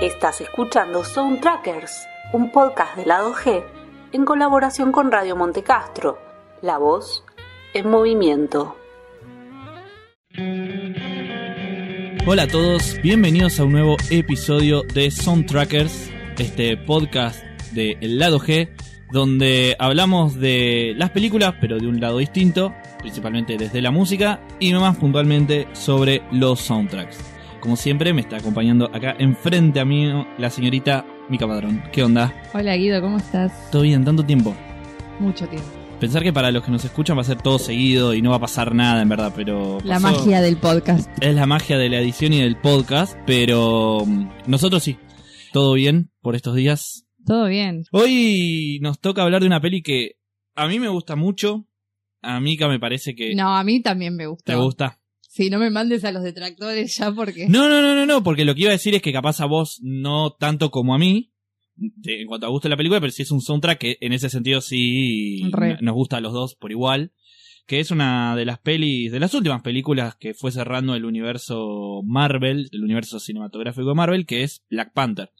Estás escuchando Soundtrackers, un podcast de lado G en colaboración con Radio Montecastro, la voz en movimiento. Hola a todos, bienvenidos a un nuevo episodio de Soundtrackers, este podcast de El lado G, donde hablamos de las películas, pero de un lado distinto, principalmente desde la música y más puntualmente sobre los soundtracks. Como siempre, me está acompañando acá enfrente a mí la señorita Mica Padrón. ¿Qué onda? Hola Guido, ¿cómo estás? ¿Todo bien? ¿Tanto tiempo? Mucho tiempo. Pensar que para los que nos escuchan va a ser todo seguido y no va a pasar nada, en verdad, pero... La magia del podcast. Es la magia de la edición y del podcast, pero mm, nosotros sí. ¿Todo bien por estos días? Todo bien. Hoy nos toca hablar de una peli que a mí me gusta mucho. A Mika me parece que No, a mí también me gustó. te gusta. Sí, no me mandes a los detractores ya porque... No, no, no, no, no, porque lo que iba a decir es que capaz a vos no tanto como a mí, de- en cuanto a gusto de la película, pero sí es un soundtrack que en ese sentido sí Re. nos gusta a los dos por igual. Que es una de las pelis, de las últimas películas que fue cerrando el universo Marvel, el universo cinematográfico de Marvel, que es Black Panther.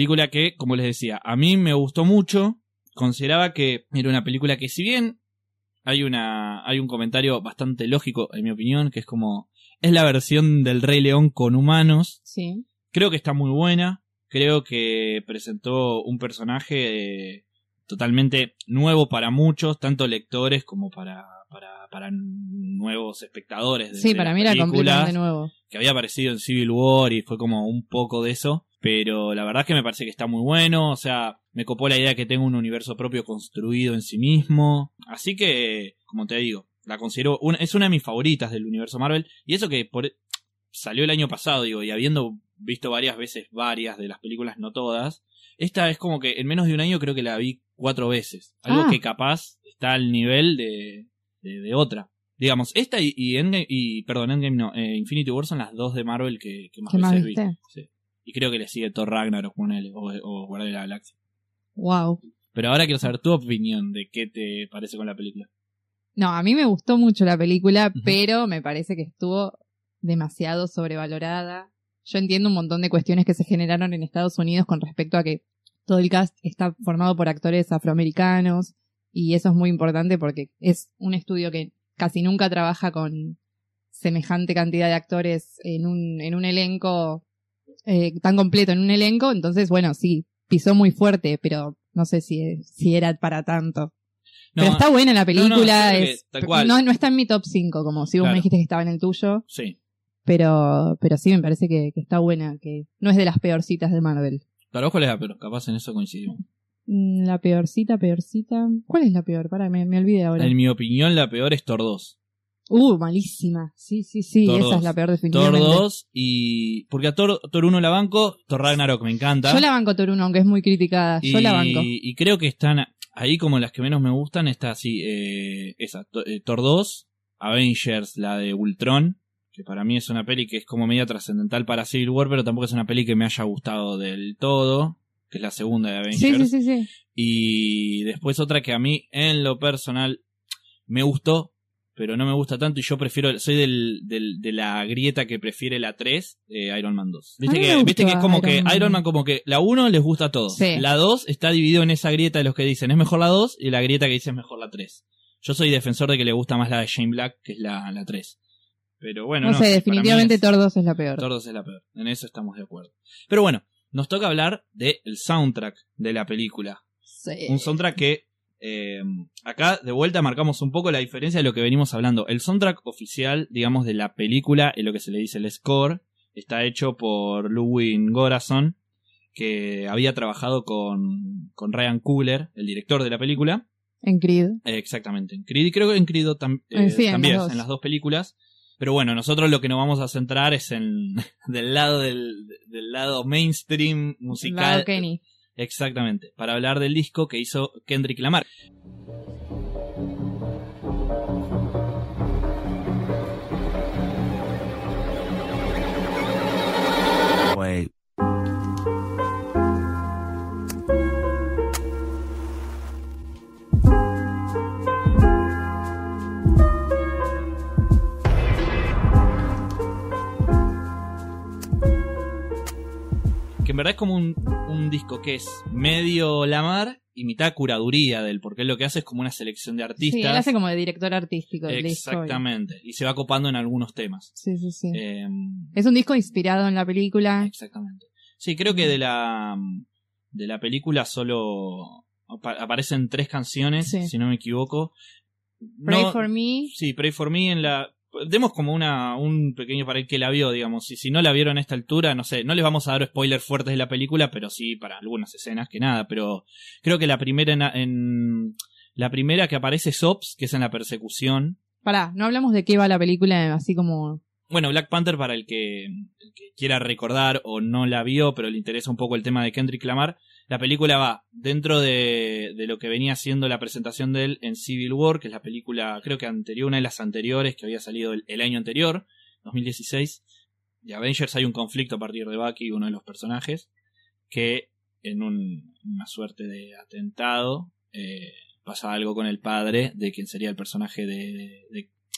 Película que, como les decía, a mí me gustó mucho. Consideraba que era una película que, si bien hay una hay un comentario bastante lógico, en mi opinión, que es como es la versión del Rey León con humanos. Sí. Creo que está muy buena. Creo que presentó un personaje eh, totalmente nuevo para muchos, tanto lectores como para para, para nuevos espectadores. De, Sí, de para mí era completamente nuevo. que había aparecido en Civil War y fue como un poco de eso. Pero la verdad es que me parece que está muy bueno. O sea, me copó la idea que tenga un universo propio construido en sí mismo. Así que, como te digo, la considero. una- es una de mis favoritas del universo Marvel. Y eso que por, salió el año pasado, digo, y habiendo visto varias veces varias de las películas, no todas. Esta es como que en menos de un año creo que la vi cuatro veces. Algo Ah. que capaz está al nivel de, de, de otra. Digamos, esta y, y Endgame, y perdón, Endgame no, eh, Infinity War son las dos de Marvel que, que más ¿Qué más veces vi. Sí. Y creo que le sigue Thor Ragnarok con él, o, o Guardia de la Galaxia. Wow. Pero ahora quiero saber tu opinión de qué te parece con la película. No, a mí me gustó mucho la película, pero me parece que estuvo demasiado sobrevalorada. Yo entiendo un montón de cuestiones que se generaron en Estados Unidos con respecto a que todo el cast está formado por actores afroamericanos y eso es muy importante porque es un estudio que casi nunca trabaja con semejante cantidad de actores en un, en un elenco eh, tan completo en un elenco, entonces bueno, sí, pisó muy fuerte, pero no sé si, si era para tanto. No, Pero está buena la película. no, que es, tal cual. No, no está en mi top 5, como si vos Claro. me dijiste que estaba en el tuyo. Sí. Pero, pero sí me parece que, que está buena, que no es de las peorcitas de Marvel. Vos cuál es la peor, capaz en eso coincidimos. Mm, La peorcita, peorcita. ¿Cuál es la peor? Para, me, me olvidé ahora. En mi opinión, la peor es Thor 2. Uh, malísima. Sí, sí, sí. Thor esa 2. es la peor Thor definitivamente. 2 y... Porque a Thor, Thor 1 la banco, Thor Ragnarok me encanta. Yo la banco Thor 1, aunque es muy criticada. y, Yo la banco. y creo que están ahí como las que menos me gustan. Está así, eh, esa, eh, Thor 2, Avengers, la de Ultron, que para mí es una peli que es como media trascendental para Civil War, pero tampoco es una peli que me haya gustado del todo, que es la segunda de Avengers. Sí, sí, sí, sí. Y después otra que a mí, en lo personal, me gustó, pero no me gusta tanto y yo prefiero, soy del, del, de la grieta que prefiere la 3, eh, Iron Man 2. A Viste que, viste que es como Iron que Man. Iron Man como que la 1 les gusta a todos. Sí. La 2 está dividido en esa grieta de los que dicen es mejor la 2 y la grieta que dice es mejor la 3. Yo soy defensor de que le gusta más la de Shane Black, que es la, la 3. Pero bueno, No, no, sé, definitivamente es- Thor 2 es la peor. Thor 2 es la peor. En eso estamos de acuerdo. Pero bueno, nos toca hablar del soundtrack de la película. Sí. Un soundtrack que eh, acá de vuelta marcamos un poco la diferencia de lo que venimos hablando. El soundtrack oficial, digamos, de la película, es lo que se le dice el score, está hecho por Ludwig Gorason, que había trabajado con, con Ryan Coogler, el director de la película. En Creed. Eh, exactamente, en Creed, y creo que en Creed tam- eh, sí, en también, las dos. en las dos películas. Pero bueno, nosotros lo que nos vamos a centrar es en del lado del, del lado mainstream musical. Lado Kenny. Exactamente, para hablar del disco que hizo Kendrick Lamar. Verdad es como un, un disco que es medio Lamar y mitad curaduría del, porque él lo que hace es como una selección de Sí, él artistas. hace como de director artístico del disco. Exactamente, y se va copando en algunos temas. Sí, sí, sí. Eh, Es un disco inspirado en la película. Exactamente. Sí, creo que de la de la película solo apa- aparecen tres canciones, Sí. si no me equivoco. Pray No- for Me. Sí, Pray for Me en la demos como una un pequeño para el que la vio, digamos. Y si no la vieron a esta altura, no sé, no les vamos a dar spoilers fuertes de la película, pero sí para algunas escenas que nada, pero creo que la primera en, en- la primera que aparece es Ops, que es en la persecución. Pará, no hablamos de qué va la película, así como. Bueno, Black Panther para el que, el que quiera recordar o no la vio, pero le interesa un poco el tema de Kendrick Lamar, la película va dentro de, de lo que venía siendo la presentación de él en Civil War, que es la película creo que anterior, una de las anteriores que había salido el, año anterior, 2016. De Avengers hay un conflicto a partir de Bucky, uno de los personajes, que en un- una suerte de atentado eh, pasa algo con el padre de quien sería el personaje de-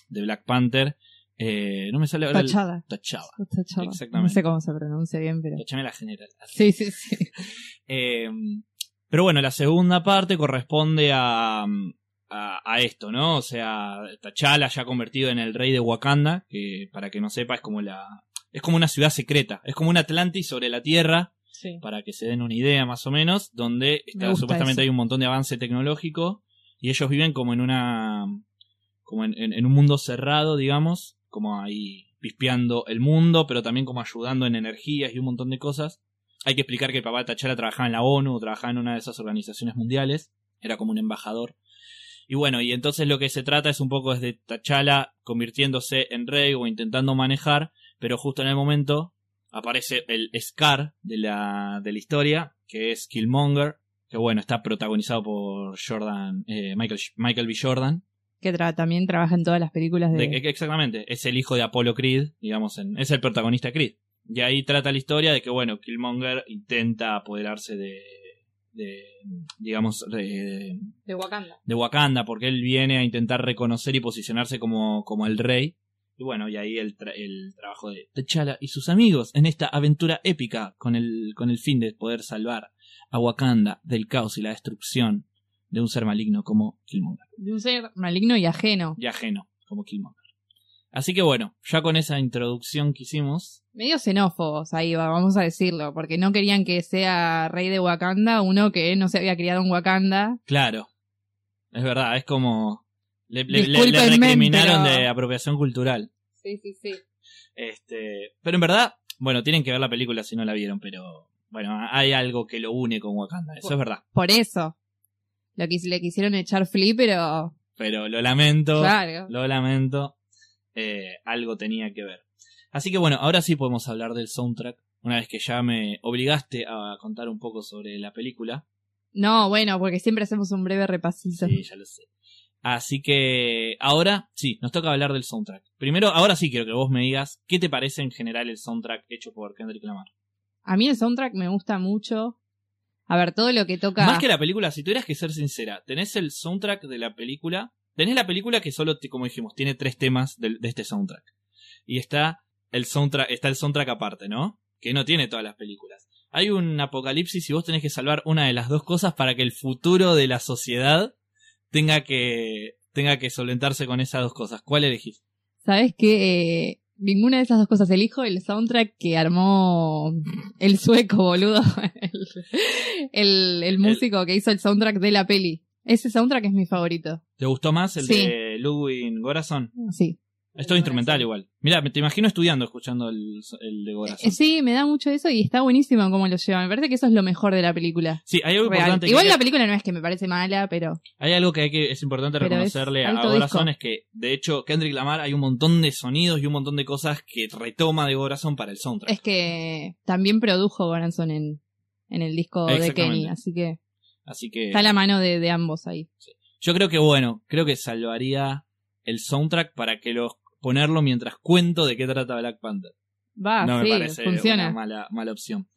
de Black Panther. Eh, no me sale ahora el- Tachada. Tachaba. Tachada. Exactamente. No sé cómo se pronuncia bien, pero. Tachame la general. Sí, sí, sí. Eh, pero bueno, la segunda parte corresponde a, a, a esto, ¿no? O sea, T'Challa ya convertido en el rey de Wakanda, que para que no sepa es como la es como una ciudad secreta, es como un Atlantis sobre la Tierra, Sí. para que se den una idea más o menos, donde está, supuestamente eso. hay un montón de avance tecnológico y ellos viven como en una como en, en- en un mundo cerrado, digamos, como ahí pispeando el mundo, pero también como ayudando en energías y un montón de cosas. Hay que explicar que el papá de T'Challa trabajaba en la ONU, trabajaba en una de esas organizaciones mundiales, era como un embajador. Y bueno, y entonces lo que se trata es un poco es de T'Challa convirtiéndose en rey o intentando manejar, pero justo en el momento aparece el Scar de la, de la historia, que es Killmonger, que bueno, está protagonizado por Jordan, eh, Michael, Michael B. Jordan. Que tra- también trabaja en todas las películas de. De- exactamente, es el hijo de Apollo Creed, digamos, en- es el protagonista de Creed. Y ahí trata la historia de que, bueno, Killmonger intenta apoderarse de, de digamos, de, de Wakanda. de Wakanda, porque él viene a intentar reconocer y posicionarse como, como el rey. Y bueno, y ahí el, tra- el trabajo de T'Challa y sus amigos en esta aventura épica con el, con el fin de poder salvar a Wakanda del caos y la destrucción de un ser maligno como Killmonger De un ser maligno y ajeno. y ajeno como Killmonger. Así que bueno, ya con esa introducción que hicimos, Medio xenófobos, ahí va, vamos a decirlo, porque no querían que sea rey de Wakanda uno que no se había criado en Wakanda. claro, es verdad, es como... Le, le- recriminaron pero- de apropiación cultural. Sí, sí, sí. Este, pero en verdad, bueno, tienen que ver la película si no la vieron, pero bueno, hay algo que lo une con Wakanda, eso es verdad. Por eso. Lo que le quisieron echar flip, pero. Pero lo lamento, Claro. lo lamento, eh, algo tenía que ver. Así que bueno, ahora sí podemos hablar del soundtrack, una vez que ya me obligaste a contar un poco sobre la película. No, bueno, porque siempre hacemos un breve repasito. Sí, ya lo sé. Así que ahora sí, nos toca hablar del soundtrack. Primero, ahora sí quiero que vos me digas qué te parece en general el soundtrack hecho por Kendrick Lamar. A mí el soundtrack me gusta mucho. A ver, todo lo que toca. Más que la película, si tuvieras que ser sincera, tenés el soundtrack de la película, tenés la película que solo, como dijimos, tiene tres temas del- de, este soundtrack. Y está el soundtrack, está el soundtrack aparte, ¿no? Que no tiene todas las películas. Hay un apocalipsis y vos tenés que salvar una de las dos cosas para que el futuro de la sociedad tenga que, tenga que solventarse con esas dos cosas. ¿Cuál elegís? ¿Sabes qué? Eh, ninguna de esas dos cosas. Elijo el soundtrack que armó el sueco, boludo. El, el, el músico que hizo el soundtrack de la peli. Ese soundtrack es mi favorito. ¿Te gustó más el Sí. de Ludwig Gorazon? Sí. Es todo instrumental igual. Mira, me te imagino estudiando escuchando el, el de Gorazon. Eh, Sí, me da mucho eso y está buenísimo cómo lo lleva. Me parece que eso es lo mejor de la película. Sí, hay algo Real. importante. Igual la película no es que me parece mala, pero Hay algo que, hay que es importante Pero es reconocerle a disco. es que, de hecho, Kendrick Lamar hay un montón de sonidos y un montón de cosas que retoma de Gorazon para el soundtrack. es que también produjo Goranson en, en el disco de. Kenny, así que Así que está la mano de, de ambos ahí. yo creo que bueno, creo que salvaría el soundtrack para que lo ponerlo mientras cuento de qué trata Black Panther. Va, no sí, me parece funciona. una mala, mala opción.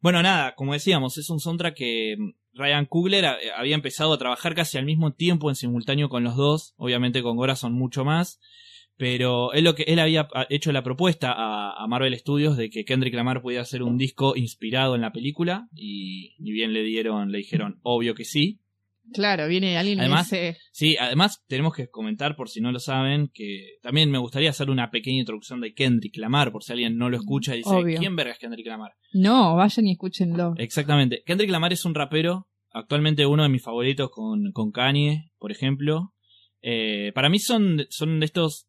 Bueno, nada, como decíamos, es un soundtrack que mm, Ryan Coogler a- había empezado a trabajar casi al mismo tiempo en simultáneo con los dos, obviamente con Gorazon mucho más, pero él, lo que, él había hecho la propuesta a, a Marvel Studios de que Kendrick Lamar pudiera hacer un disco inspirado en la película y, y bien le dieron, le dijeron obvio que sí. Claro, viene alguien Además, y dice, Sí, además tenemos que comentar, por si no lo saben, que también me gustaría hacer una pequeña introducción de Kendrick Lamar, por si alguien no lo escucha y dice, Obvio. ¿quién verga es Kendrick Lamar? no, vayan y escúchenlo. Exactamente. Kendrick Lamar es un rapero, actualmente uno de mis favoritos con, con Kanye, por ejemplo. Eh, para mí son, son de estos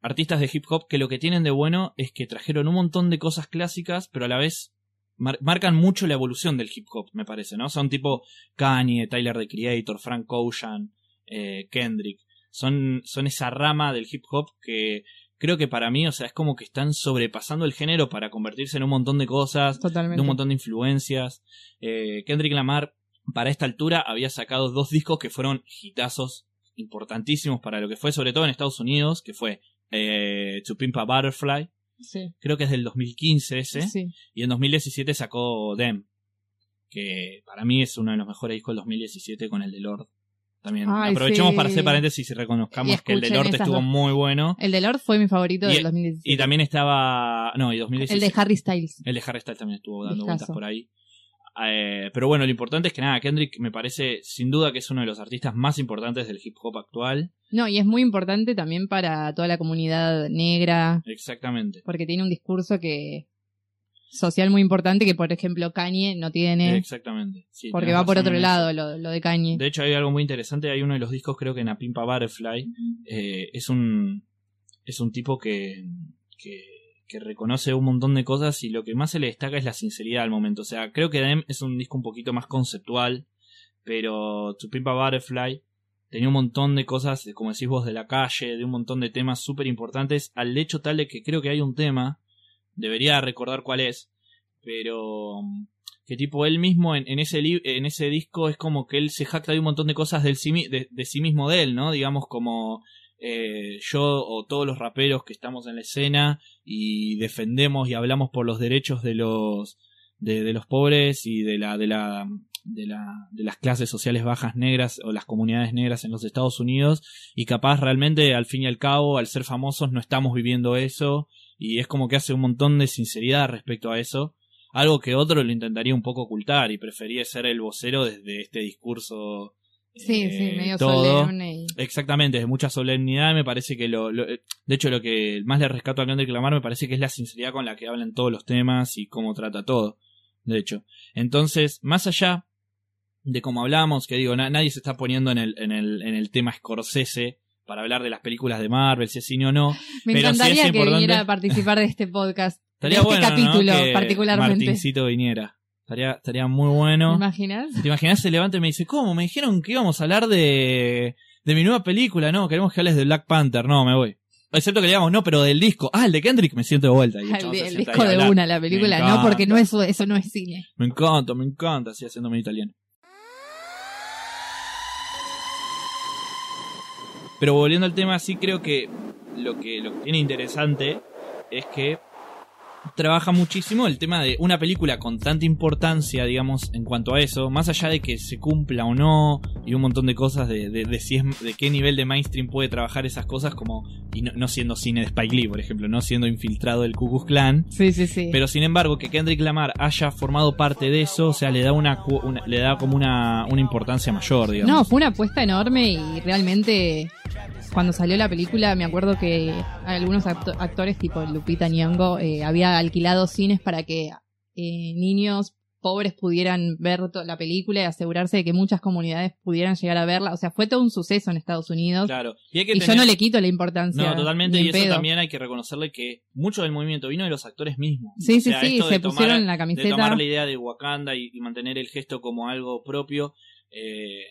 artistas de hip hop que lo que tienen de bueno es que trajeron un montón de cosas clásicas, pero a la vez mar- marcan mucho la evolución del hip hop, me parece, ¿no? Son tipo Kanye, Tyler the Creator, Frank Ocean, eh, Kendrick. Son, son esa rama del hip hop que creo que para mí, o sea, es como que están sobrepasando el género para convertirse en un montón de cosas, Totalmente. de un montón de influencias. Eh, Kendrick Lamar, para esta altura, había sacado dos discos que fueron hitazos importantísimos para lo que fue, sobre todo en Estados Unidos, que fue eh, To Butterfly, Sí, creo que es del 2015 ese, sí. y en 2017 sacó Dem, que para mí es uno de los mejores discos del 2017 con el de Lord. También Ay, aprovechemos sí. para hacer paréntesis y reconozcamos Y que el de Lord estuvo dos. muy bueno. El de Lord fue mi favorito Y- del 2017. Y también estaba. No, y 2017. el de Harry Styles. El de Harry Styles también estuvo dando vueltas por ahí. Eh, pero bueno, lo importante es que nada, Kendrick me parece sin duda que es uno de los artistas más importantes del hip hop actual. No, y es muy importante también para toda la comunidad negra, Exactamente. porque tiene un discurso que social muy importante que, por ejemplo, Kanye no tiene, Exactamente. Sí, porque va por otro lado lo, lo de Kanye. De hecho, hay algo muy interesante. Hay uno de los discos, creo que en A Pimpa Butterfly, eh, es un es un tipo que, que, que reconoce un montón de cosas y lo que más se le destaca es la sinceridad al momento. O sea, creo que Dem es un disco un poquito más conceptual, pero To Butterfly tenía un montón de cosas, como decís vos, de la calle, de un montón de temas súper importantes, al hecho tal de que creo que hay un tema, debería recordar cuál es, pero mm, que tipo él mismo en, en ese en ese disco es como que él se jacta de un montón de cosas del sí de, de sí mismo de él, ¿no? Digamos como eh, yo o todos los raperos que estamos en la escena y defendemos y hablamos por los derechos de los de, los pobres y de la de la de la de las clases sociales bajas negras o las comunidades negras en los Estados Unidos. Y capaz realmente al fin y al cabo al ser famosos no estamos viviendo eso. Y es como que hace un montón de sinceridad respecto a eso. Algo que otro lo intentaría un poco ocultar y prefería ser el vocero desde este discurso sí, eh, sí, medio todo. solemne. y- Exactamente, de mucha solemnidad me parece que lo, lo- de hecho lo que más le rescato a Kendrick Lamar me parece que es la sinceridad con la que hablan todos los temas y cómo trata todo, de hecho. Entonces, más allá de cómo hablamos, que digo, na- nadie se está poniendo en el, en el, en el tema Scorsese para hablar de las películas de Marvel, si es cine o no. Me pero sí encantaría es que importante- viniera a participar de este podcast. Estaría de bueno, este ¿no? que particularmente. Martincito viniera. Estaría, estaría muy ¿Te bueno. imaginas? ¿Te imaginas? Se levanta y me dice, ¿cómo? Me dijeron que íbamos a hablar de, de mi nueva película. No, queremos que hables de Black Panther. No, me voy. Excepto que le digamos, no, pero del disco. Ah, el de Kendrick me siento de vuelta. Y el El, disco de hablar. una, la película, no, porque no es, eso no es cine. Me encanta, me encanta, así haciéndome italiano. Pero volviendo al tema, sí creo que lo que, lo que tiene interesante es que trabaja muchísimo el tema de una película con tanta importancia, digamos, en cuanto a eso, más allá de que se cumpla o no, y un montón de cosas de, de, de si es, de qué nivel de mainstream puede trabajar esas cosas, como, y no, no siendo cine de Spike Lee, por ejemplo, no siendo infiltrado del Ku Klux Klan, Sí, sí, sí. pero sin embargo, que Kendrick Lamar haya formado parte de eso, o sea, le da una, una- le da como una, una importancia mayor, digamos. No, fue una apuesta enorme y realmente cuando salió la película me acuerdo que algunos acto- actores tipo Lupita Nyong'o eh, había alquilado cines para que eh, niños pobres pudieran ver la película y asegurarse de que muchas comunidades pudieran llegar a verla. O sea, fue todo un suceso en Estados Unidos. Claro. Y, hay que Y tener- yo no le quito la importancia. No, totalmente, y eso pedo. también hay que reconocerle que mucho del movimiento vino de los actores mismos. Sí, O sí, sea, sí, de se tomar- pusieron la De camiseta. tomar la idea de Wakanda y, y mantener el gesto como algo propio, eh,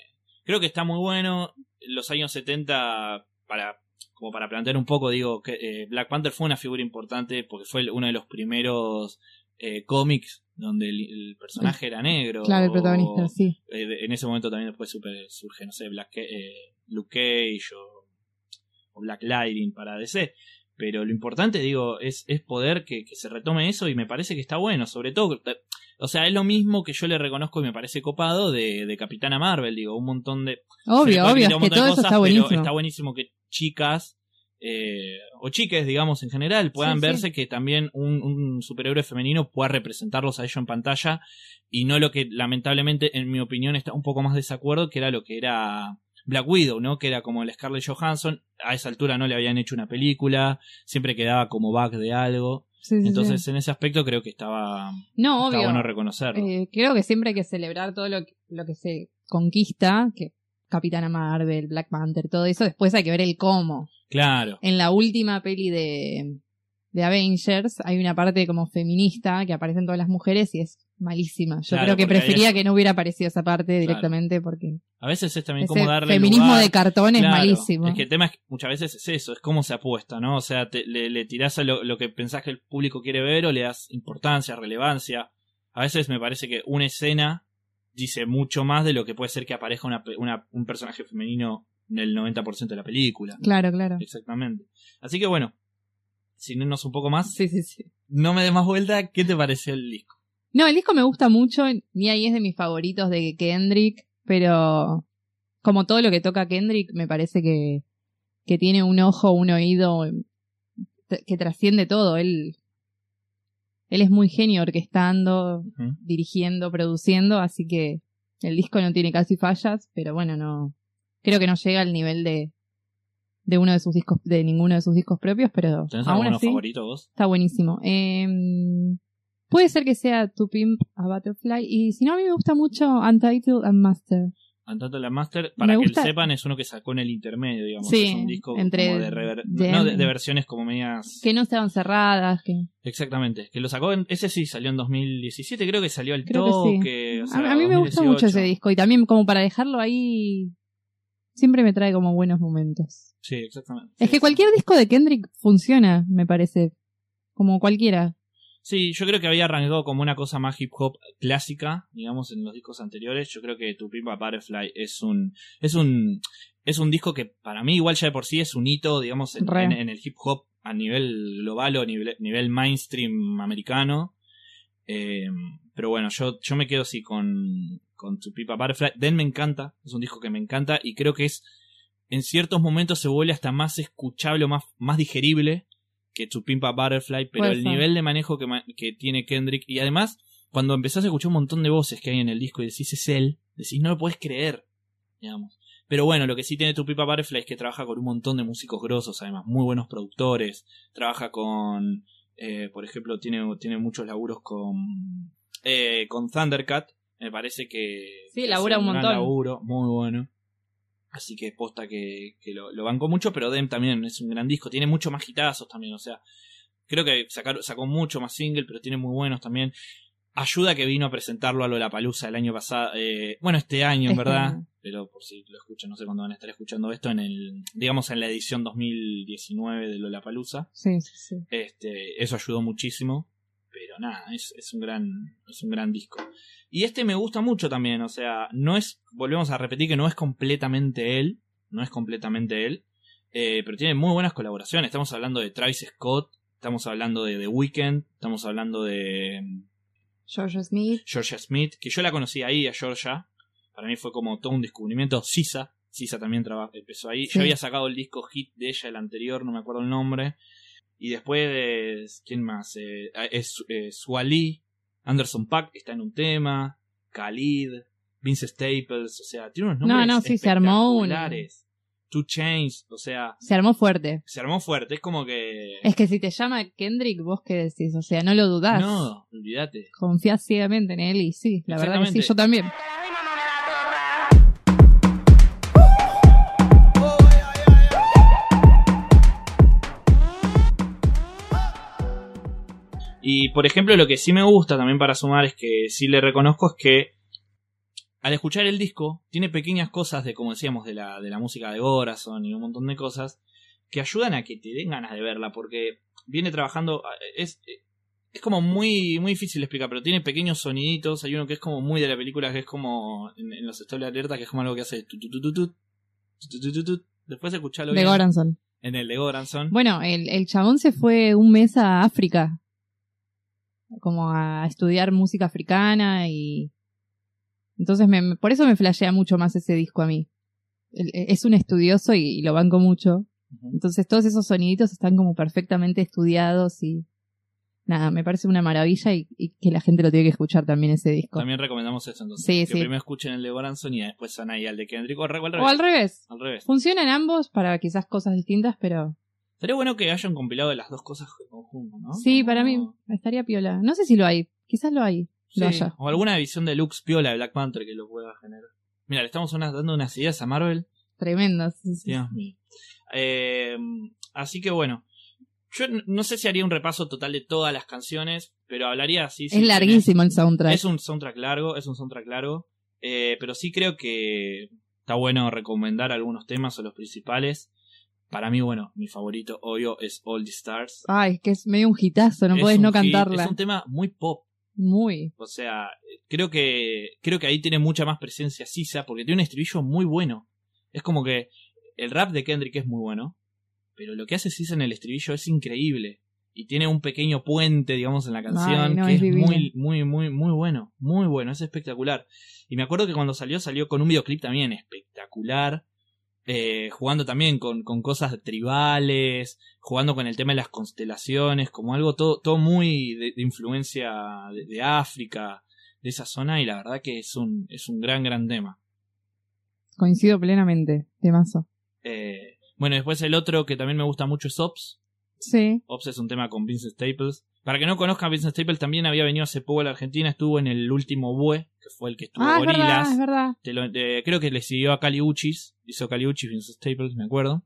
creo que está muy bueno. Los años 70, para como para plantear un poco, digo que eh, Black Panther fue una figura importante porque fue uno de los primeros eh, cómics donde el, el personaje era negro. Claro, el o- protagonista, sí. eh, en ese momento también después super- surge, no sé, Black, eh, Luke Cage o, o Black Lightning para DC. Pero lo importante, digo, es, es poder que, que se retome eso y me parece que está bueno. Sobre todo, eh, o sea, es lo mismo que yo le reconozco y me parece copado de, de Capitana Marvel, digo, un montón de... Obvio, obvio, es que todo eso está pero buenísimo. está buenísimo que chicas eh, o chiques, digamos, en general, puedan Sí, sí. verse que también un, un superhéroe femenino pueda representarlos a ellos en pantalla y no lo que lamentablemente, en mi opinión, está un poco más desacuerdo, que era lo que era Black Widow, ¿no? Que era como el Scarlett Johansson, a esa altura no le habían hecho una película, siempre quedaba como back de algo, Sí, entonces en ese aspecto creo que estaba, No, obvio. bueno reconocerlo. Eh, creo que siempre hay que celebrar todo lo que, lo que se conquista, que Capitana Marvel, Black Panther, todo eso. Después hay que ver el cómo. Claro, En la última peli de, de Avengers hay una parte como feminista que aparecen todas las mujeres y es malísima. Yo Claro, creo que prefería es- que no hubiera aparecido esa parte directamente porque a veces es también como darle feminismo lugar. de cartón es malísimo. Es que el tema es que muchas veces es eso, es cómo se apuesta, ¿no? O sea, te- le, le tirás a lo, lo que pensás que el público quiere ver o le das importancia, relevancia. A veces me parece que una escena dice mucho más de lo que puede ser que aparezca una, pe- una- un personaje femenino en el 90% de la película. Claro, claro. Exactamente. Así que bueno, sin irnos un poco más, Sí, sí, sí. no me des más vuelta, ¿qué te pareció el disco? No, el disco me gusta mucho, ni ahí es de mis favoritos de Kendrick, pero como todo lo que toca Kendrick, me parece que, que tiene un ojo, un oído t- que trasciende todo. Él, él es muy genio orquestando, dirigiendo, produciendo, así que el disco no tiene casi fallas, pero bueno, no, creo que no llega al nivel de, de uno de sus discos, de ninguno de sus discos propios, pero ¿Tenés aún alguno así. favorito vos? Está buenísimo. Em, puede ser que sea To Pimp a Butterfly. Y si no, a mí me gusta mucho Untitled and Master. Antato la Master, para Me que gusta- sepan, es uno que sacó en el intermedio, digamos. Sí, es un disco entre como de, rever- no, de, de versiones como medias... Que no estaban cerradas. Que... Exactamente, que lo sacó, en, ese sí salió en 2017, creo que salió al Creo que sí. toque. o A- sea, a, mí me gusta 2018. mucho ese disco. Y también como para dejarlo ahí, siempre me trae como buenos momentos. Sí, exactamente. Es Sí, que cualquier disco de Kendrick funciona, me parece. Como cualquiera. Sí, yo creo que había arrancado como una cosa más hip hop clásica, digamos, en los discos anteriores. Yo creo que Tu Pimpa Butterfly es un, es un, es un disco que para mí igual ya de por sí es un hito, digamos, en, en- en el hip hop a nivel global o nivel, nivel mainstream americano. Eh, pero bueno, yo, yo me quedo así con, con Tu Pipa Butterfly. Den me encanta, es un disco que me encanta y creo que es, en ciertos momentos se vuelve hasta más escuchable o más, más digerible que To Pimp a Butterfly, pero Puede el ser. nivel de manejo que, ma- que tiene Kendrick, y además, cuando empezás a escuchar un montón de voces que hay en el disco y decís es él, decís no lo puedes creer, digamos. Pero bueno, lo que sí tiene Tu Pipa Butterfly es que trabaja con un montón de músicos grosos, además, muy buenos productores, trabaja con, eh, por ejemplo, tiene, tiene muchos laburos con, eh, con Thundercat, me parece que... Sí, labura un montón. laburo, muy bueno. Así que posta que, que lo, lo banco mucho, pero Dem también es un gran disco. Tiene mucho más hitazos también, o sea, creo que sacar- sacó mucho más single, pero tiene muy buenos también. Ayuda que vino a presentarlo a Lollapalooza el año pasado, eh, bueno, este año en Este verdad, pero por si lo escuchan, no sé cuándo van a estar escuchando esto, en el, digamos en la edición 2019 de Lollapalooza. Sí, sí, sí. Este, eso ayudó muchísimo. Pero nada, es, es un gran, es un gran disco. Y este me gusta mucho también, o sea, no es, volvemos a repetir que no es completamente él, no es completamente él, eh, pero tiene muy buenas colaboraciones. Estamos hablando de Travis Scott, estamos hablando de The Weeknd, estamos hablando de mm, George Smith. Georgia Smith, que yo la conocí ahí a Georgia. Para mí fue como todo un descubrimiento. Sisa, Sisa también empezó ahí. Sí. Yo había sacado el disco hit de ella, el anterior, no me acuerdo el nombre. Y después de. ¿Quién más? Eh, es eh, Swali, Anderson Paak está en un tema. Khalid, Vince Staples, o sea, tiene unos No, nombres no, sí, se armó un- espectaculares. Two Chains, o sea, Se armó fuerte. se armó fuerte. Es como que. Es que si te llama Kendrick, vos qué decís, o sea, no lo dudás. No, olvídate. Confías ciegamente en él y sí, la verdad que sí, yo también. Y por ejemplo, lo que sí me gusta también para sumar es que sí le reconozco es que al escuchar el disco tiene pequeñas cosas de, como decíamos, de la, de la música de Gorazon y un montón de cosas que ayudan a que te den ganas de verla porque viene trabajando, es, es como muy, muy difícil de explicar, pero tiene pequeños soniditos, hay uno que es como muy de la película, que es como en, en los estables de alerta, que es como algo que hace... Tu, tu, tu, Después escucharlo. De bien. Goranson. En el de Goranson. Bueno, el, el chabón se fue un mes a África como a estudiar música africana y. Entonces, me, por eso me flashea mucho más ese disco a mí. El- Es un estudioso y, y lo banco mucho. Entonces, todos esos soniditos están como perfectamente estudiados y. Nada, me parece una maravilla y, y que la gente lo tiene que escuchar también ese disco. También recomendamos eso entonces. Sí, que sí. primero escuchen el de Goranson y después van ahí al de Kendrick. O al revés. O al revés. Al revés. Funcionan ambos para quizás cosas distintas, pero Sería bueno que hayan compilado las dos cosas en conjunto, ¿no? sí, Como- para mí estaría piola. No sé si lo hay, quizás lo hay. Sí, Lo haya. O alguna edición de Lux Piola de Black Panther que lo pueda generar. Mira, le estamos dando unas ideas a Marvel. Tremendo. sí, sí. Dios mío. Eh, así que bueno. Yo no sé si haría un repaso total de todas las canciones, pero hablaría así. es larguísimo el soundtrack. Es un soundtrack largo, es un soundtrack largo. eh, pero sí creo que está bueno recomendar algunos temas o los principales. Para mí, bueno, mi favorito, obvio, es All the Stars. Ay, es que es medio un hitazo, no Es un no hit, cantarla. Es un tema muy pop. Muy. O sea, creo que creo que ahí tiene mucha más presencia Sisa porque tiene un estribillo muy bueno. Es como que el rap de Kendrick es muy bueno, pero lo que hace Sisa en el estribillo es increíble y tiene un pequeño puente, digamos, en la canción Ay, no, que es es, muy muy muy muy bueno, muy bueno, es espectacular. Y me acuerdo que cuando salió salió con un videoclip también espectacular. Eh, jugando también con, con cosas tribales, jugando con el tema de las constelaciones, como algo todo, todo muy de, de influencia de, de África, de esa zona, y la verdad que es un, es un gran, gran tema. Coincido plenamente. Temazo. Eh, bueno, después el otro que también me gusta mucho es Ops. Sí. Ops es un tema con Vincent Staples. Para que no conozcan, Vincent Staples también había venido hace poco a la Argentina, estuvo en el último Bue, que fue el que estuvo Ah, es verdad, Gorilas. es verdad. Te lo- te- creo que le siguió a Cali Uchis. Hizo Cali Uchis, Vincent Staples, me acuerdo.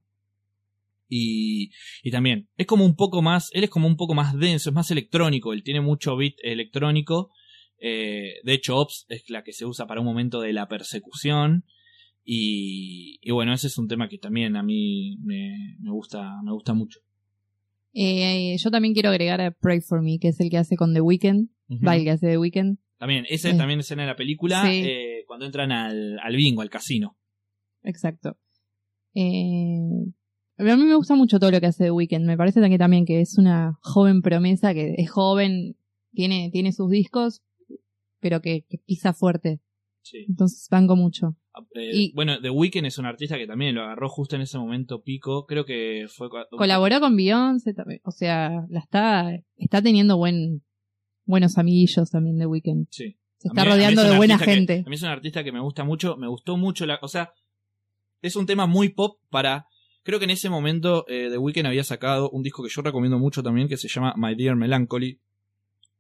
Y, y también, es como un poco más, él es como un poco más denso, es más electrónico, él tiene mucho beat electrónico. Eh, de hecho, Ops es la que se usa para un momento de la persecución. Y, y bueno, ese es un tema que también a mí me, me gusta, me gusta mucho. Eh, yo también quiero agregar a Pray for Me, que es el que hace con The Weeknd. Ujú. Va, el que hace The Weeknd. También, ese Eh. también escena en la película, Sí. eh, cuando entran al, al bingo, al casino. Exacto. Eh, a mí me gusta mucho todo lo que hace The Weeknd. Me parece que también que es una joven promesa, que es joven, tiene, tiene sus discos, pero que, que pisa fuerte. Sí. Entonces banco mucho. Eh, Y- bueno, The Weeknd es un artista que también lo agarró justo en ese momento pico. Creo que fue. Colaboró con Beyoncé también. O sea, la está, está teniendo buen, buenos amiguillos también The Weeknd. Sí. Se está mí- rodeando es de buena artista que- gente. a mí es un artista que me gusta mucho. Me gustó mucho. la O sea, es un tema muy pop para. Creo que en ese momento eh, The Weeknd había sacado un disco que yo recomiendo mucho también que se llama My Dear Melancholy.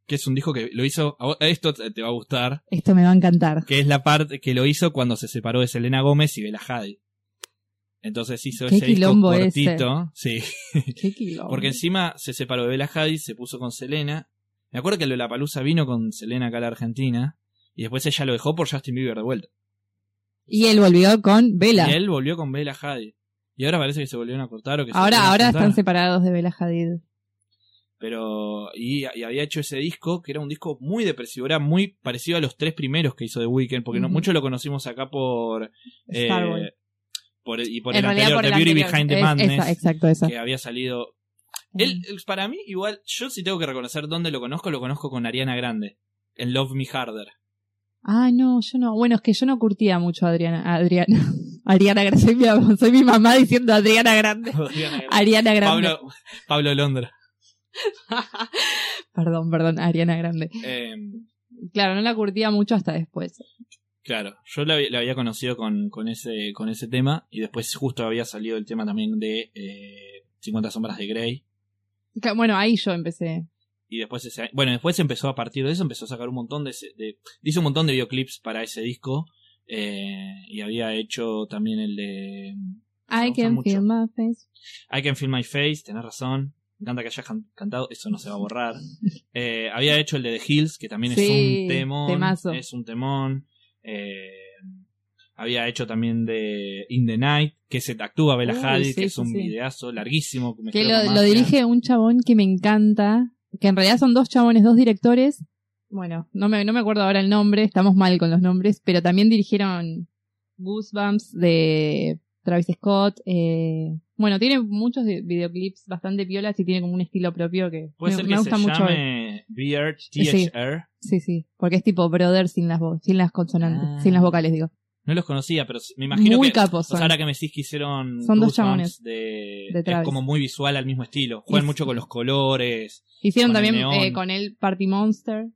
Que es un disco que lo hizo. Esto te va a gustar. Esto me va a encantar. Que es la parte que lo hizo cuando se separó de Selena Gómez y Bella Hadid. Entonces hizo ese disco ese. cortito. Sí. Qué quilombo. Porque encima se separó de Bella Hadid, se puso con Selena. Me acuerdo que la Palusa vino con Selena acá a la Argentina. Y después ella lo dejó por Justin Bieber de vuelta. Y él volvió con Vela. Y él volvió con Bella Hadid. Y ahora parece que se volvieron a cortar o que se Ahora, a ahora están separados de Bella Hadid. Pero. Y, y había hecho ese disco, que era un disco muy depresivo. Era muy parecido a los tres primeros que hizo The Weeknd. Porque no, muchos lo conocimos acá por. eh, por y por En el anterior, por The el Beauty anterior. Behind the Es- Madness. esa, exacto, esa. que había salido él, para mí, igual, yo sí tengo que reconocer dónde lo conozco, lo conozco con Ariana Grande, en Love Me Harder. Ah, no, yo no. Bueno, es que yo no curtía mucho a Adriana. Adriana. Ariana Grande. Soy mi, soy mi mamá diciendo Adriana Grande. Grande. Pablo, Pablo Londra. perdón, perdón, Ariana Grande. Eh, Claro, no la curtía mucho hasta después. claro, yo la, la había conocido con, con, ese, con ese tema y después justo había salido el tema también de eh, 50 sombras de Grey. Bueno, ahí yo empecé. Y después ese, bueno, después empezó a partir de eso, empezó a sacar un montón de, de hizo un montón de videoclips para ese disco eh, y había hecho también el de Me I can feel my face. I Can Feel My Face, tenés razón. Me encanta que hayas can- cantado, eso no se va a borrar. Eh, había hecho el de The Hills, que también es un temón. temazo. Es un temón. Eh, había hecho también de In the Night, que se actúa Bella Uy, Hadid, sí, que es un sí. videazo larguísimo. Que lo, dirige un chabón que me encanta. Que en realidad son dos chabones, dos directores. Bueno, no me, no me acuerdo ahora el nombre, estamos mal con los nombres, pero también dirigieron Goosebumps de Travis Scott. Eh, bueno, tiene muchos de- videoclips bastante piolas y tiene como un estilo propio que Puede me, ser me que gusta se mucho. llame Beard Sí. THR. Sí, sí, porque es tipo brother sin las vo- sin las consonantes, Ah. sin las vocales, digo. No los conocía, pero me imagino Muy que. capos o sea, son. ahora que me decís que hicieron. Son dos chabones De, de es como muy visual al mismo estilo. Juegan Y- mucho con los colores. Hicieron el también eh, con él Party Monster.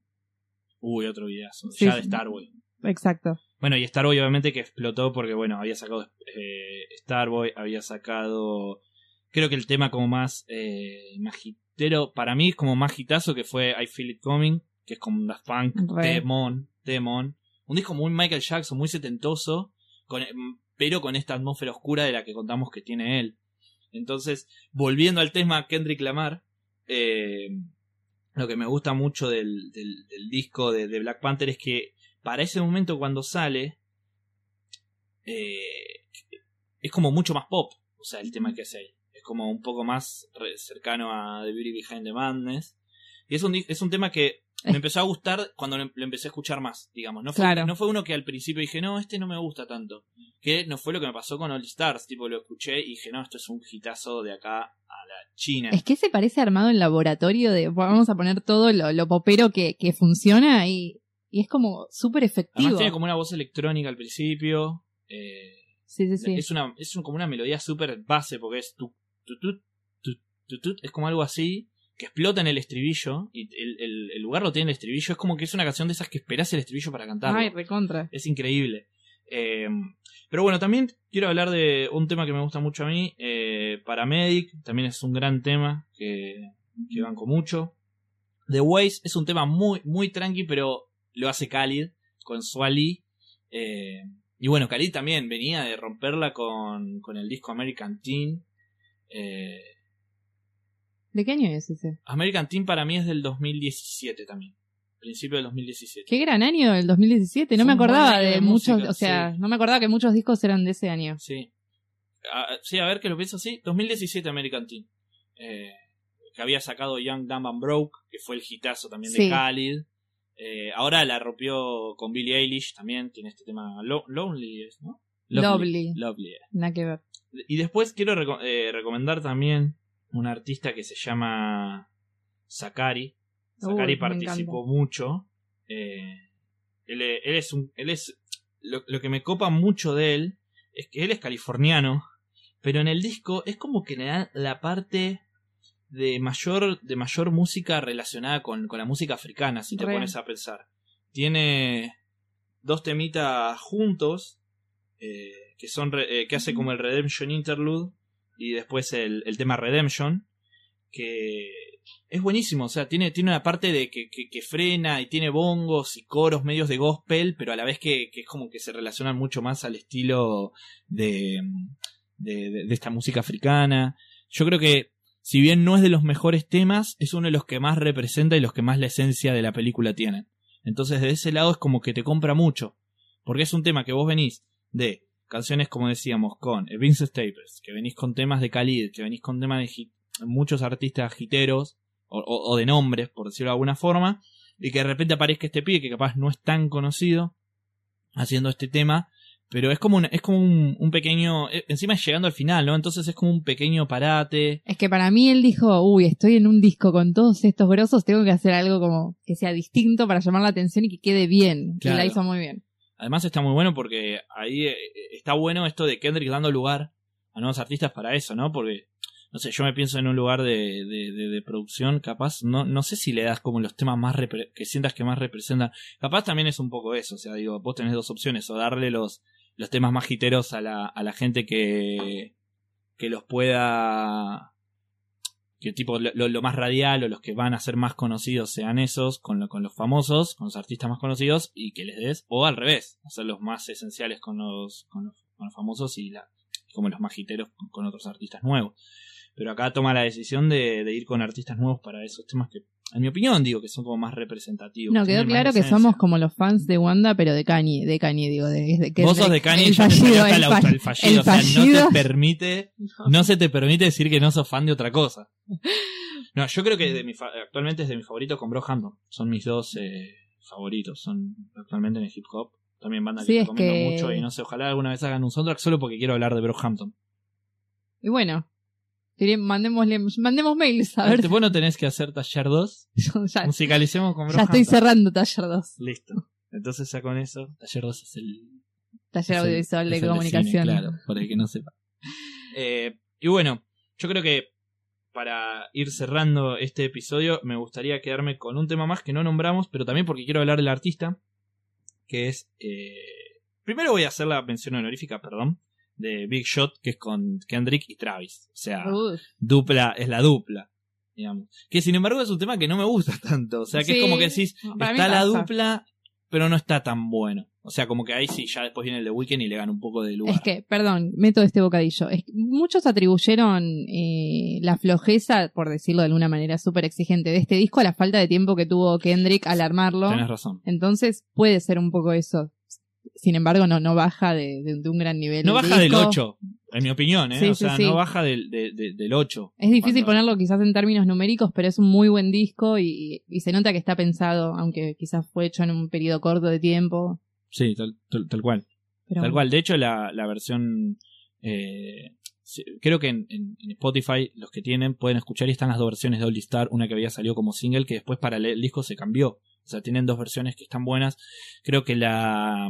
Uy, otro videazo. Sí, ya sí. de Starboy. Exacto. Bueno, y Starboy obviamente que explotó porque, bueno, había sacado eh, Starboy, había sacado. Creo que el tema como más eh, más hitero, para mí es como más hitazo que fue I Feel It Coming, que es como un Daft Punk, Re. Demon, Demon. Un disco muy Michael Jackson, muy setentoso, con, pero con esta atmósfera oscura de la que contamos que tiene él. Entonces, volviendo al tema Kendrick Lamar, eh, lo que me gusta mucho del, disco de, Black Panther es que para ese momento cuando sale, eh, es como mucho más pop, o sea, el tema que hace ahí. Es como un poco más cercano a The Beauty Behind the Madness. Y es un, es un tema que me empezó a gustar cuando lo, lo empecé a escuchar más, digamos. No fue, Claro. no fue uno que al principio dije, no, este no me gusta tanto. Que no fue lo que me pasó con All Stars, tipo lo escuché y dije, no, esto es un hitazo de acá a la China. Es que se parece armado en laboratorio de vamos a poner todo lo, lo popero que, que funciona y, y es como súper efectivo. Además tiene como una voz electrónica al principio. eh, Sí, sí, sí. Es una es un- como una melodía súper base porque es tu, tu, tu, tu, tu, tu, es como algo así que explota en el estribillo y el, el- el lugar lo tiene el estribillo. Es como que es una canción de esas que esperás el estribillo para cantarlo. Ay, recontra. Es increíble. Eh, pero bueno, también quiero hablar de un tema que me gusta mucho a mí. Eh, Paramedic también es un gran tema que, que banco mucho. The Ways es un tema muy, muy tranqui, pero lo hace Khalid con Swali. Eh, y bueno, Khalid también venía de romperla con, con el disco American Teen. Eh, ¿De qué año es ese? American Teen para mí es del 2017 también. Principio del 2017. Qué gran año el 2017. No me acordaba de, muchos, o sea, sí. no me acordaba que muchos discos eran de ese año. Sí. Ah, sí, a ver que lo pienso así. 2017 American Teen. Eh, que había sacado Young, Dumb and Broke, que fue el hitazo también de. Khalid. Eh, ahora la rompió con Billie Eilish también. Tiene este tema Lo- Lonely, ¿es, ¿no? Lovely. Lovely, eh. Nada que ver. Y después quiero reco- eh, recomendar también un artista que se llama Sakari. Sakari participó mucho. Eh, él, e- él es un. Él es. Lo, lo que me copa mucho de él es que él es californiano. Pero en el disco es como que le da la parte de mayor, de mayor música relacionada con, con la música africana, si te Re. pones a pensar. Tiene dos temitas juntos, eh, que son eh, que hace como el Redemption Interlude y después el, el tema Redemption, que es buenísimo, o sea, tiene, tiene una parte de que, que, que frena y tiene bongos y coros medios de gospel, pero a la vez que, que es como que se relacionan mucho más al estilo de, de, de- esta música africana. Yo creo que, si bien no es de los mejores temas, es uno de los que más representa y los que más la esencia de la película tienen. Entonces, de ese lado es como que te compra mucho. Porque es un tema que vos venís de canciones, como decíamos, con Vince Staples, que venís con temas de Khalid, que venís con temas de hit- muchos artistas giteros, o, o- o de nombres, por decirlo de alguna forma, y que de repente aparezca este pibe que capaz no es tan conocido haciendo este tema, pero es como un, es como un, un pequeño, eh, encima es llegando al final, ¿no? Entonces es como un pequeño parate, Es que para mí él dijo, uy, estoy en un disco con todos estos grosos, tengo que hacer algo como que sea distinto para llamar la atención y que quede bien. Claro. Y la hizo muy bien. Además está muy bueno porque ahí eh, está bueno esto de Kendrick dando lugar a nuevos artistas para eso, ¿no? Porque, no sé, yo me pienso en un lugar de, de, producción, capaz, no, no sé si le das como los temas más repre- que sientas que más representan. Capaz también es un poco eso, o sea, digo, vos tenés dos opciones, o darle los, los temas más jiteros a la, a la gente que, que los pueda que tipo lo, lo- más radial o los que van a ser más conocidos sean esos con, lo- con los famosos, con los artistas más conocidos y que les des, o al revés, hacer los más esenciales con los, con los, con los famosos y la, como los con, con otros artistas nuevos. Pero acá toma la decisión de, de ir con artistas nuevos para esos temas que, en mi opinión, digo que son como más representativos. No, quedó claro que somos como los fans de Wanda, pero de Kanye, de Kanye, digo, de, de que Vos sos de Kanye, el ya fallido, salió hasta el auto- fa- el fallido, el o sea, no fallido. te permite, no se te permite decir que no sos fan de otra cosa. No, yo creo que de mi fa- actualmente es de mis favoritos con Brockhampton. Son mis dos eh, favoritos. Son actualmente en el hip hop. También banda que Sí, es recomiendo que- mucho y no sé, ojalá alguna vez hagan un soundtrack solo porque quiero hablar de Brockhampton. Y bueno, mandémosle, mandemos mails, a ver. Vos no tenés que hacer Taller 2. ya, Musicalicemos con ya estoy cerrando Taller 2, Listo. Entonces ya con eso, Taller 2 es el Taller Es el- Audiovisual de Comunicación. cine, claro, para el que no sepa. Eh, y bueno, yo creo que para ir cerrando este episodio, me gustaría quedarme con un tema más que no nombramos, pero también porque quiero hablar del artista, que es... eh, primero voy a hacer la mención honorífica, perdón, de Big Shot, que es con Kendrick y Travis. O sea, Uf. dupla, es la dupla. Digamos. Que sin embargo es un tema que no me gusta tanto. O sea, que Sí, es como que decís, está la dupla, pero no está tan bueno. O sea, como que ahí sí, ya después viene el de Weekend y le gana un poco de lugar. Es que, perdón, meto este bocadillo. Es que muchos atribuyeron eh, la flojeza, por decirlo de alguna manera súper exigente, de este disco a la falta de tiempo que tuvo Kendrick al armarlo. Tenés razón. Entonces puede ser un poco eso. Sin embargo, no, no baja de, de- de un gran nivel. No baja del disco. 8, en mi opinión, ¿eh? Sí, o sí, sea, sí. no baja del, de- de- del 8. Es difícil Cuando- ponerlo quizás en términos numéricos, pero es un muy buen disco y, y se nota que está pensado, aunque quizás fue hecho en un periodo corto de tiempo. Sí, tal, tal- tal cual. Pero Tal cual. De hecho, la, la versión. eh, creo que en, en- en Spotify los que tienen pueden escuchar y están las dos versiones de Oldie Star. Una que había salido como single que después para el disco se cambió. O sea, tienen dos versiones que están buenas. Creo que la.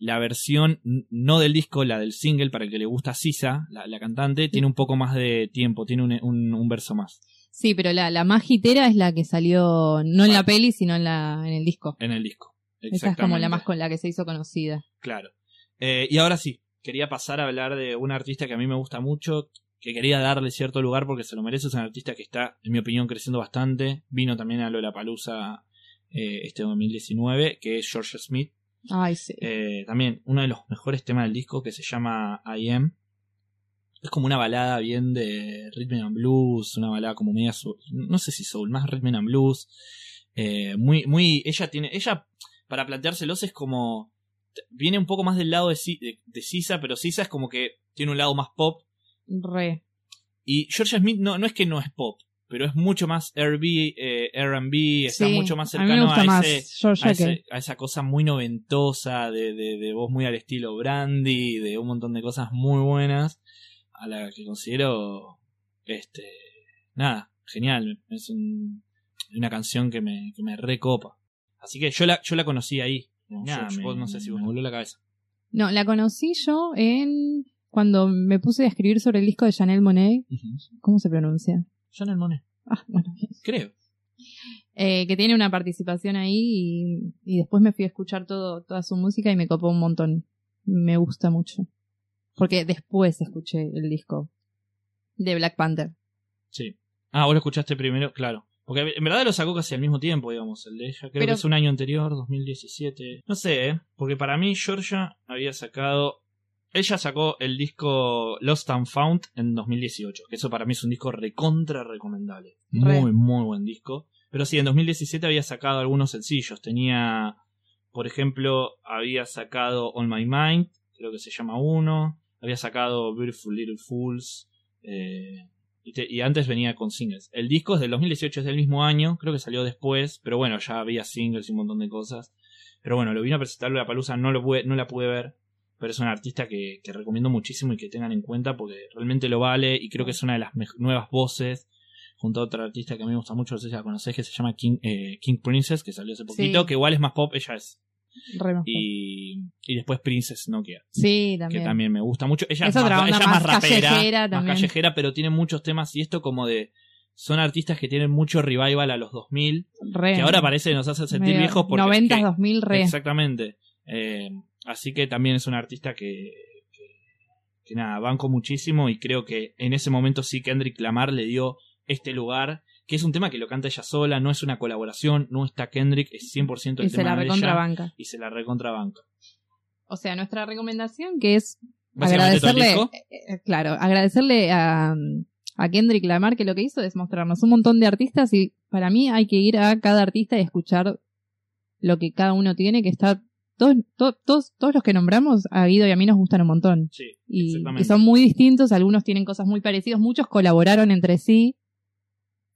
La versión, no del disco, la del single, para el que le gusta Sisa, la, la cantante, tiene un poco más de tiempo, tiene un, un- un verso más Sí, pero la, la más hitera es la que salió no en la peli, sino en, la, en el disco. en el disco. Esa es como la más con la que se hizo conocida. Claro. Eh, y ahora sí, quería pasar a hablar de un artista que a mí me gusta mucho, que quería darle cierto lugar porque se lo merece. Es un artista que está, en mi opinión, creciendo bastante. Vino también a Lollapalooza eh, este 2019, que es George Smith. Ay, sí. Eh, también uno de los mejores temas del disco que se llama I Am. Es como una balada bien de rhythm and blues, una balada como media soul, no sé si soul, más rhythm and blues. Eh, muy, muy, ella tiene, ella para planteárselos es como viene un poco más del lado de, Si- de, de Sisa, pero Sisa es como que tiene un lado más pop Re. y Georgia Smith no, no es que no es pop, pero es mucho más R&B, eh, R&B, está Sí, mucho más cercano a, más ese, Georgia a, ese- a esa cosa muy noventosa, de, de, de voz muy al estilo Brandy, de un montón de cosas muy buenas, a la que considero, este, nada, genial, es un- una canción que me, que me recopa. Así que yo la, yo la conocí ahí. Nada, George, me- vos no sé si vos me voló la cabeza. No, la conocí yo en cuando me puse a escribir sobre el disco de Chanel Monet. ¿Cómo se pronuncia? Chanel Monet, Ah, bueno, bien. creo. Eh, que tiene una participación ahí y, y después me fui a escuchar todo, toda su música y me copó un montón. Me gusta mucho. Porque después escuché el disco de Black Panther. Sí. Ah, vos lo escuchaste primero, claro. Porque en verdad lo sacó casi al mismo tiempo, digamos, el de ella. Creo Pero- que es un año anterior, 2017. No sé, ¿eh? Porque para mí Georgia había sacado... Ella sacó el disco Lost and Found en 2018, que eso para mí es un disco recontra recomendable. Re. Muy, muy buen disco. Pero sí, en 2017 había sacado algunos sencillos. Tenía, por ejemplo, había sacado On My Mind, creo que se llama uno. Había sacado Beautiful Little Fools. eh, y, te- y antes venía con singles. El disco es del 2018, es del mismo año, creo que salió después, pero bueno, ya había singles y un montón de cosas. Pero bueno, lo vino a presentar la palusa, no, lo pude- no la pude ver, pero es un artista que, que recomiendo muchísimo y que tengan en cuenta porque realmente lo vale y creo que es una de las nuevas voces junto a otra artista que a mí me gusta mucho, no sé si la conocés, que se llama King, eh, King Princess, que salió hace poquito, Sí. que igual es más pop, ella es. Re Y, y después Princess Nokia Sí, que también. también me gusta mucho. Ella Es más, onda ella es más más rapera, callejera más también. callejera, pero tiene muchos temas y esto como de son artistas que tienen mucho revival a los 2000, Re. que ahora parece que nos hacen sentir Medio viejos porque 90, que- 2000, re. exactamente. Eh, así que también es un artista que, que que nada, banco muchísimo y creo que en ese momento sí Kendrick Lamar le dio este lugar, que es un tema que lo canta ella sola, no es una colaboración, no está Kendrick, es 100% el Y se tema la de ella recontrabanca. y se la recontrabanca. O sea, nuestra recomendación que es agradecerle, eh, eh, claro, agradecerle a, a a Kendrick Lamar, que lo que hizo es mostrarnos un montón de artistas y para mí hay que ir a cada artista y escuchar lo que cada uno tiene, que está... Todos, to- todos, todos los que nombramos, a Guido y a mí nos gustan un montón. Sí, Y, y son muy distintos, algunos tienen cosas muy parecidas, muchos colaboraron entre sí.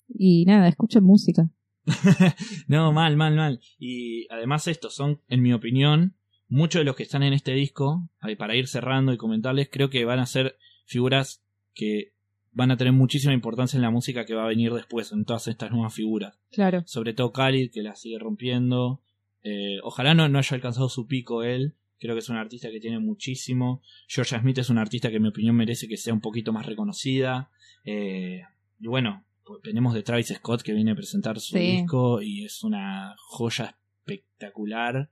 Y nada, escuchen música. No, mal, mal, mal. Y además estos son, en mi opinión, muchos de los que están en este disco, ahí para ir cerrando y comentarles, creo que van a ser figuras que van a tener muchísima importancia en la música que va a venir después, en todas estas nuevas figuras. Claro. Sobre todo Khalid, que la sigue rompiendo. Eh, ojalá no, no haya alcanzado su pico él. Creo que es un artista que tiene muchísimo. Georgia Smith es un artista que en mi opinión merece que sea un poquito más reconocida. Eh, y bueno, pues tenemos de Travis Scott que viene a presentar su Sí. disco y es una joya espectacular.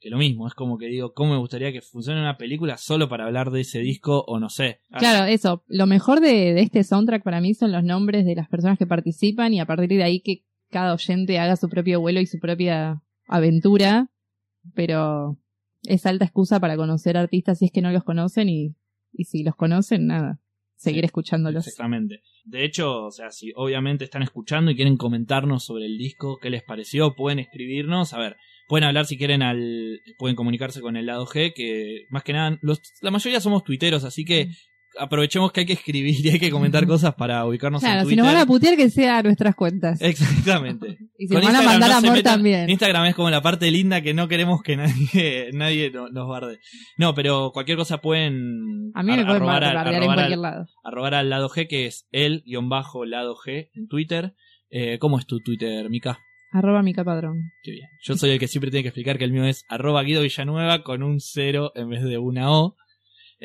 Que lo mismo, es como que digo, ¿cómo me gustaría que funcione una película solo para hablar de ese disco o no sé? Claro, eso. Lo mejor de, de este soundtrack para mí son los nombres de las personas que participan y a partir de ahí que cada oyente haga su propio vuelo y su propia aventura. Pero es alta excusa para conocer artistas si es que no los conocen y, y si los conocen, nada. Seguir Sí, escuchándolos. Exactamente. De hecho, o sea, si obviamente están escuchando y quieren comentarnos sobre el disco, qué les pareció, pueden escribirnos. A ver, pueden hablar si quieren al. Pueden comunicarse con el lado G, que más que nada, los, la mayoría somos tuiteros, así que aprovechemos que hay que escribir y hay que comentar cosas para ubicarnos Claro, en si Twitter. nos van a putear que sea a nuestras cuentas. Exactamente. Y si nos van a mandar no amor metan- también. Instagram es como la parte linda que no queremos que nadie, nadie no- nos barde. No, pero cualquier cosa pueden A mí me pueden bardear en cualquier al- lado. arrobar al lado G, que es el guion bajo lado G en Twitter. Eh, ¿Cómo es tu Twitter, Mica? Arroba mi capadrón. Qué bien. Yo soy el que siempre tiene que explicar que el mío es arroba Guido Villanueva con un cero en vez de una O.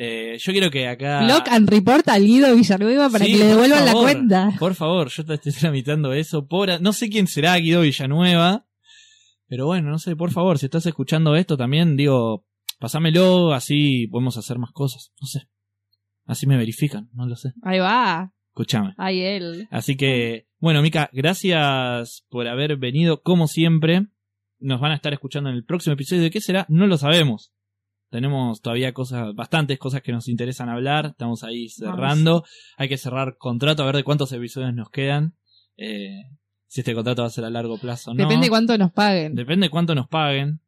Eh, yo quiero que acá... Blog and report al Guido Villanueva para Sí, que le devuelvan la cuenta. Por favor, yo te estoy tramitando eso. Por, no sé quién será Guido Villanueva. Pero bueno, no sé, por favor, si estás escuchando esto también, digo, pasámelo, así podemos hacer más cosas. No sé. Así me verifican, no lo sé. Ahí va. Escúchame. Ahí él. Así que, bueno, Mica, gracias por haber venido, como siempre. Nos van a estar escuchando en el próximo episodio. ¿De qué será? No lo sabemos. Tenemos todavía cosas, bastantes cosas que nos interesan hablar. Estamos ahí cerrando. Hay que cerrar contrato, a ver de cuántos episodios nos quedan. Eh, si este contrato va a ser a largo plazo o no. Depende cuánto nos paguen. Depende cuánto nos paguen.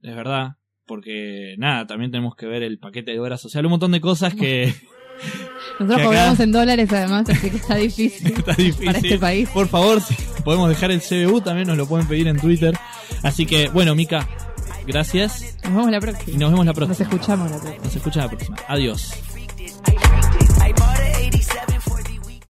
Es verdad. Porque, nada, también tenemos que ver el paquete de obra social. Un montón de cosas que Nosotros cobramos en dólares además, así que está difícil está difícil. para este país. Por favor, si podemos dejar el CBU, también nos lo pueden pedir en Twitter. Así que, bueno, Mica, gracias Nos vemos la y próxima. nos vemos la Nos próxima. escuchamos la próxima. Nos escucha la próxima. Adiós.